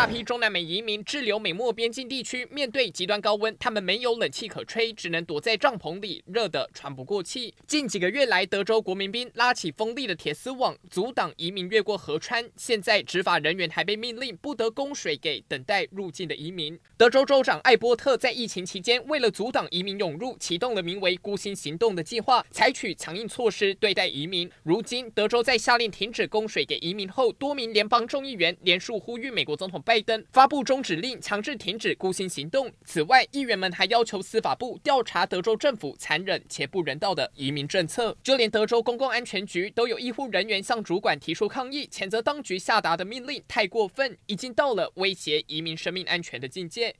大批中南美移民滞留美墨边境地区，面对极端高温，他们没有冷气可吹，只能躲在帐篷里，热得喘不过气。近几个月来，德州国民兵拉起锋利的铁丝网，阻挡移民越过河川。现在，执法人员还被命令不得供水给等待入境的移民。德州州长艾波特在疫情期间，为了阻挡移民涌入，启动了名为“孤星行动”的计划，采取强硬措施对待移民。如今，德州在下令停止供水给移民后，多名联邦众议员连署呼吁美国总统。拜登发布终止令，强制停止孤星行动。此外，议员们还要求司法部调查德州政府残忍且不人道的移民政策。就连德州公共安全局都有医护人员向主管提出抗议，谴责当局下达的命令太过分，已经到了威胁移民生命安全的境界。